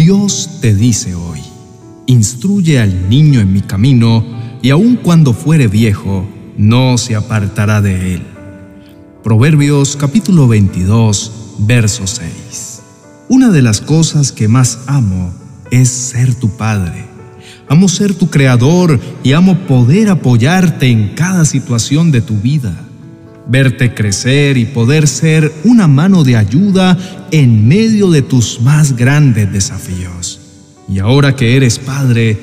Dios te dice hoy, instruye al niño en mi camino, y aun cuando fuere viejo, no se apartará de él. Proverbios capítulo 22, verso 6. Una de las cosas que más amo es ser tu padre. Amo ser tu creador y amo poder apoyarte en cada situación de tu vida verte crecer y poder ser una mano de ayuda en medio de tus más grandes desafíos. Y ahora que eres padre,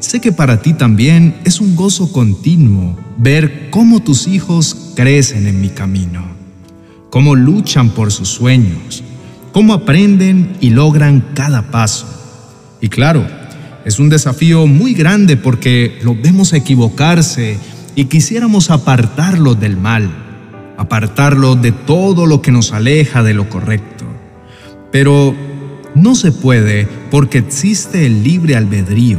sé que para ti también es un gozo continuo ver cómo tus hijos crecen en mi camino, cómo luchan por sus sueños, cómo aprenden y logran cada paso. Y claro, es un desafío muy grande porque los vemos equivocarse y quisiéramos apartarlos del mal apartarlo de todo lo que nos aleja de lo correcto. Pero no se puede porque existe el libre albedrío.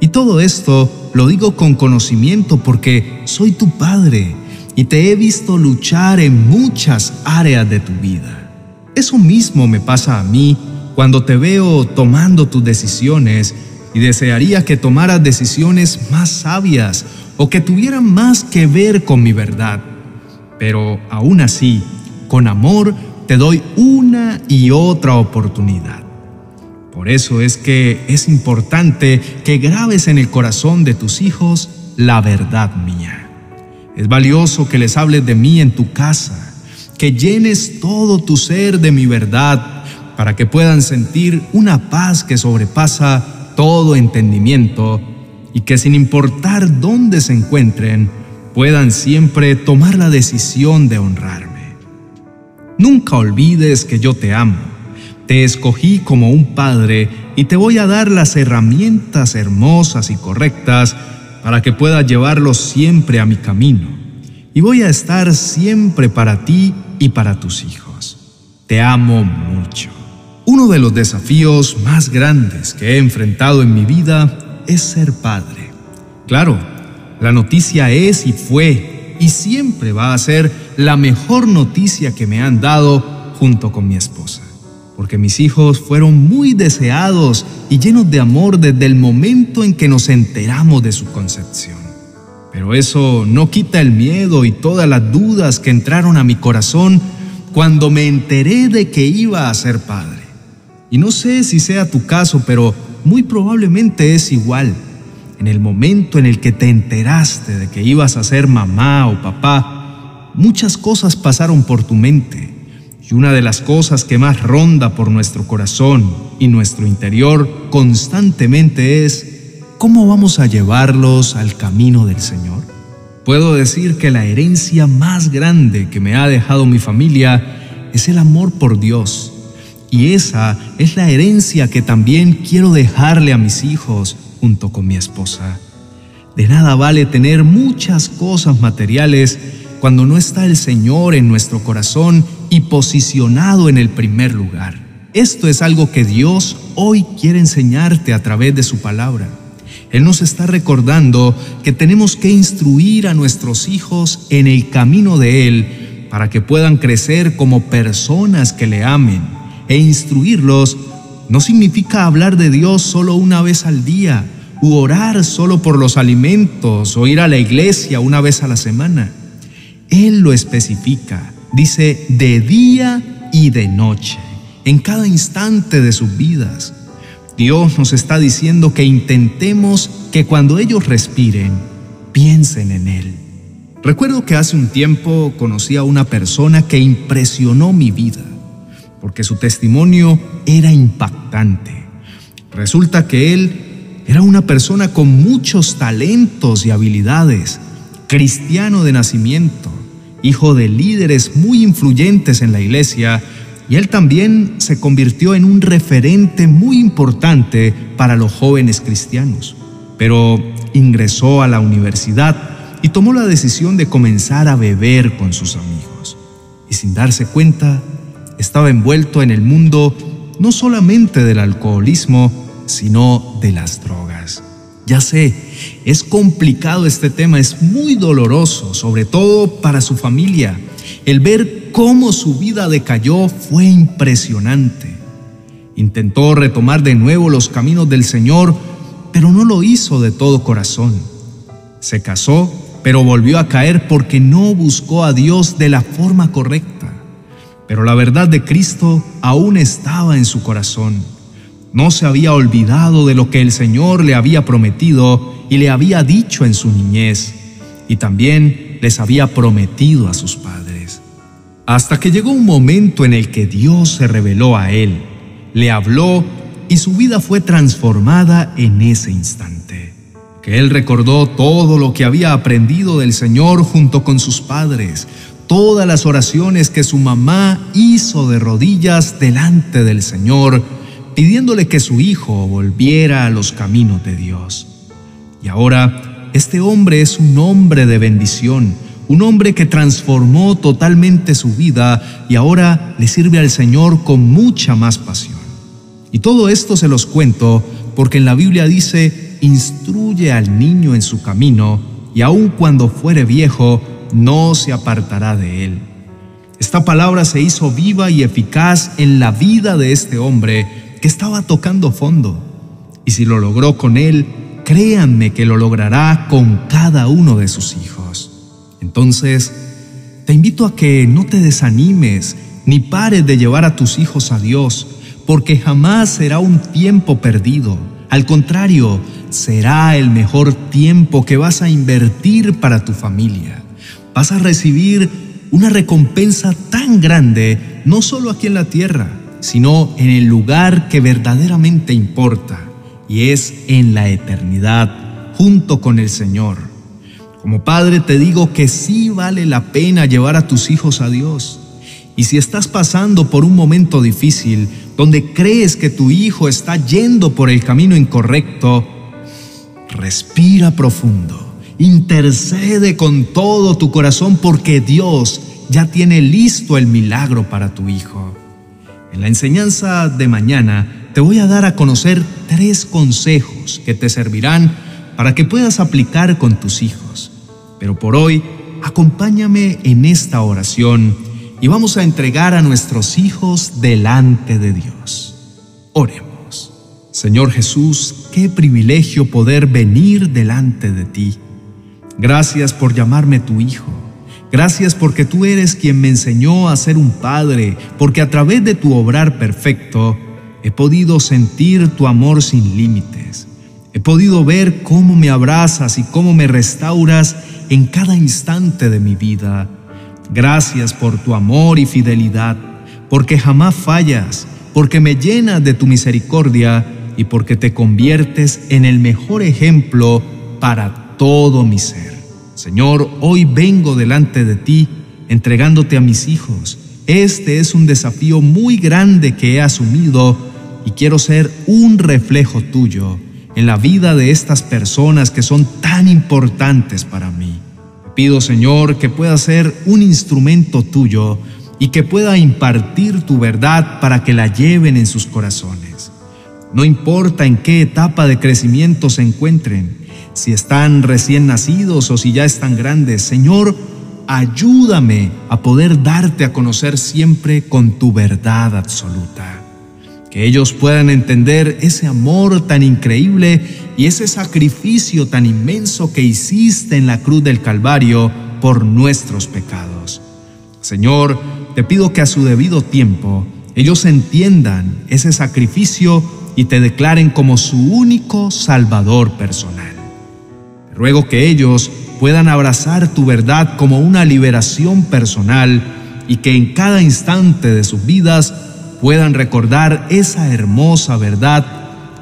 Y todo esto lo digo con conocimiento porque soy tu padre y te he visto luchar en muchas áreas de tu vida. Eso mismo me pasa a mí cuando te veo tomando tus decisiones y desearía que tomaras decisiones más sabias o que tuvieran más que ver con mi verdad pero aún así, con amor, te doy una y otra oportunidad. Por eso es que es importante que grabes en el corazón de tus hijos la verdad mía. Es valioso que les hables de mí en tu casa, que llenes todo tu ser de mi verdad para que puedan sentir una paz que sobrepasa todo entendimiento y que sin importar dónde se encuentren, puedan siempre tomar la decisión de honrarme. Nunca olvides que yo te amo, te escogí como un padre y te voy a dar las herramientas hermosas y correctas para que puedas llevarlos siempre a mi camino. Y voy a estar siempre para ti y para tus hijos. Te amo mucho. Uno de los desafíos más grandes que he enfrentado en mi vida es ser padre. Claro, la noticia es y fue y siempre va a ser la mejor noticia que me han dado junto con mi esposa. Porque mis hijos fueron muy deseados y llenos de amor desde el momento en que nos enteramos de su concepción. Pero eso no quita el miedo y todas las dudas que entraron a mi corazón cuando me enteré de que iba a ser padre. Y no sé si sea tu caso, pero muy probablemente es igual en el momento en el que te enteraste de que ibas a ser mamá o papá, muchas cosas pasaron por tu mente. Y una de las cosas que más ronda por nuestro corazón y nuestro interior constantemente es, ¿cómo vamos a llevarlos al camino del Señor? Puedo decir que la herencia más grande que me ha dejado mi familia es el amor por Dios. Y esa es la herencia que también quiero dejarle a mis hijos junto con mi esposa. De nada vale tener muchas cosas materiales cuando no está el Señor en nuestro corazón y posicionado en el primer lugar. Esto es algo que Dios hoy quiere enseñarte a través de su palabra. Él nos está recordando que tenemos que instruir a nuestros hijos en el camino de Él para que puedan crecer como personas que le amen. E instruirlos no significa hablar de Dios solo una vez al día, u orar solo por los alimentos o ir a la iglesia una vez a la semana. Él lo especifica, dice de día y de noche, en cada instante de sus vidas. Dios nos está diciendo que intentemos que cuando ellos respiren, piensen en Él. Recuerdo que hace un tiempo conocí a una persona que impresionó mi vida, porque su testimonio era impactante. Resulta que él era una persona con muchos talentos y habilidades, cristiano de nacimiento, hijo de líderes muy influyentes en la iglesia, y él también se convirtió en un referente muy importante para los jóvenes cristianos. Pero ingresó a la universidad y tomó la decisión de comenzar a beber con sus amigos. Y sin darse cuenta, estaba envuelto en el mundo no solamente del alcoholismo, sino de las drogas. Ya sé, es complicado este tema, es muy doloroso, sobre todo para su familia. El ver cómo su vida decayó fue impresionante. Intentó retomar de nuevo los caminos del Señor, pero no lo hizo de todo corazón. Se casó, pero volvió a caer porque no buscó a Dios de la forma correcta. Pero la verdad de Cristo aún estaba en su corazón. No se había olvidado de lo que el Señor le había prometido y le había dicho en su niñez, y también les había prometido a sus padres. Hasta que llegó un momento en el que Dios se reveló a él, le habló y su vida fue transformada en ese instante. Que él recordó todo lo que había aprendido del Señor junto con sus padres, todas las oraciones que su mamá hizo de rodillas delante del Señor, pidiéndole que su hijo volviera a los caminos de Dios. Y ahora, este hombre es un hombre de bendición, un hombre que transformó totalmente su vida y ahora le sirve al Señor con mucha más pasión. Y todo esto se los cuento porque en la Biblia dice, instruye al niño en su camino y aun cuando fuere viejo, no se apartará de él. Esta palabra se hizo viva y eficaz en la vida de este hombre que estaba tocando fondo. Y si lo logró con él, créanme que lo logrará con cada uno de sus hijos. Entonces, te invito a que no te desanimes ni pares de llevar a tus hijos a Dios, porque jamás será un tiempo perdido. Al contrario, será el mejor tiempo que vas a invertir para tu familia. Vas a recibir una recompensa tan grande, no solo aquí en la tierra, sino en el lugar que verdaderamente importa, y es en la eternidad, junto con el Señor. Como padre te digo que sí vale la pena llevar a tus hijos a Dios. Y si estás pasando por un momento difícil, donde crees que tu hijo está yendo por el camino incorrecto, respira profundo, intercede con todo tu corazón porque Dios ya tiene listo el milagro para tu hijo. En la enseñanza de mañana te voy a dar a conocer tres consejos que te servirán para que puedas aplicar con tus hijos. Pero por hoy, acompáñame en esta oración y vamos a entregar a nuestros hijos delante de Dios. Oremos. Señor Jesús, qué privilegio poder venir delante de ti. Gracias por llamarme tu hijo. Gracias porque tú eres quien me enseñó a ser un padre, porque a través de tu obrar perfecto he podido sentir tu amor sin límites. He podido ver cómo me abrazas y cómo me restauras en cada instante de mi vida. Gracias por tu amor y fidelidad, porque jamás fallas, porque me llenas de tu misericordia y porque te conviertes en el mejor ejemplo para todo mi ser. Señor, hoy vengo delante de ti entregándote a mis hijos. Este es un desafío muy grande que he asumido y quiero ser un reflejo tuyo en la vida de estas personas que son tan importantes para mí. Pido, Señor, que pueda ser un instrumento tuyo y que pueda impartir tu verdad para que la lleven en sus corazones. No importa en qué etapa de crecimiento se encuentren, si están recién nacidos o si ya están grandes, Señor, ayúdame a poder darte a conocer siempre con tu verdad absoluta. Que ellos puedan entender ese amor tan increíble y ese sacrificio tan inmenso que hiciste en la cruz del Calvario por nuestros pecados. Señor, te pido que a su debido tiempo ellos entiendan ese sacrificio y te declaren como su único Salvador personal. ruego que ellos puedan abrazar tu verdad como una liberación personal y que en cada instante de sus vidas puedan recordar esa hermosa verdad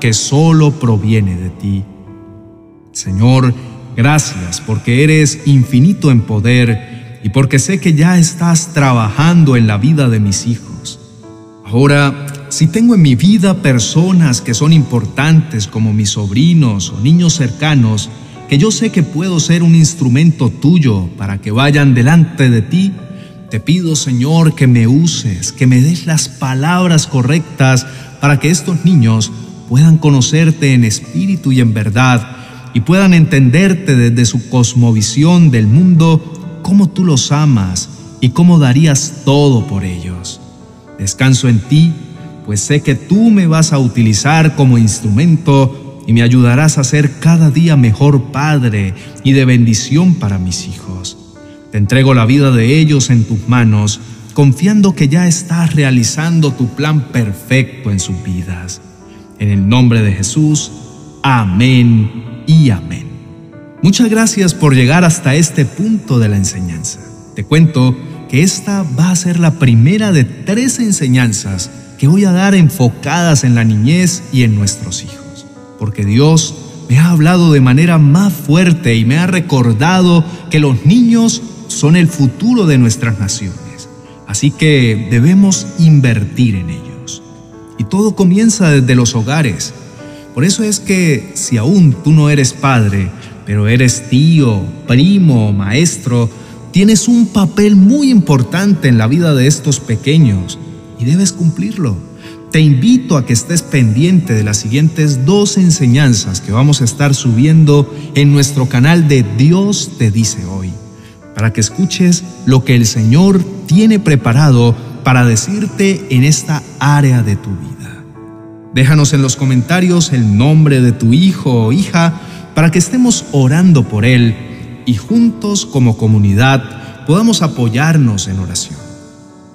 que solo proviene de ti. Señor, gracias porque eres infinito en poder y porque sé que ya estás trabajando en la vida de mis hijos. Ahora, si tengo en mi vida personas que son importantes como mis sobrinos o niños cercanos, que yo sé que puedo ser un instrumento tuyo para que vayan delante de ti, te pido Señor que me uses, que me des las palabras correctas para que estos niños puedan conocerte en espíritu y en verdad y puedan entenderte desde su cosmovisión del mundo cómo tú los amas y cómo darías todo por ellos. Descanso en ti pues sé que tú me vas a utilizar como instrumento y me ayudarás a ser cada día mejor padre y de bendición para mis hijos. Te entrego la vida de ellos en tus manos, confiando que ya estás realizando tu plan perfecto en sus vidas. En el nombre de Jesús, amén y amén. Muchas gracias por llegar hasta este punto de la enseñanza. Te cuento que esta va a ser la primera de tres enseñanzas que voy a dar enfocadas en la niñez y en nuestros hijos, porque Dios me ha hablado de manera más fuerte y me ha recordado que los niños son el futuro de nuestras naciones, así que debemos invertir en ellos. Y todo comienza desde los hogares. Por eso es que si aún tú no eres padre, pero eres tío, primo, maestro, tienes un papel muy importante en la vida de estos pequeños y debes cumplirlo. Te invito a que estés pendiente de las siguientes dos enseñanzas que vamos a estar subiendo en nuestro canal de Dios te dice hoy, para que escuches lo que el Señor tiene preparado para decirte en esta área de tu vida. Déjanos en los comentarios el nombre de tu hijo o hija para que estemos orando por él y juntos como comunidad podamos apoyarnos en oración.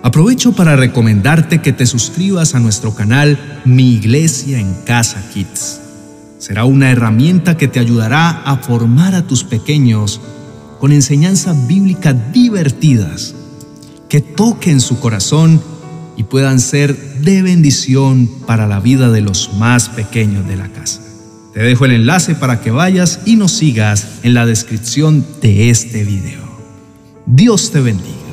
Aprovecho para recomendarte que te suscribas a nuestro canal Mi Iglesia en Casa Kids. Será una herramienta que te ayudará a formar a tus pequeños con enseñanzas bíblicas divertidas que toquen su corazón y puedan ser de bendición para la vida de los más pequeños de la casa. Te dejo el enlace para que vayas y nos sigas en la descripción de este video. Dios te bendiga.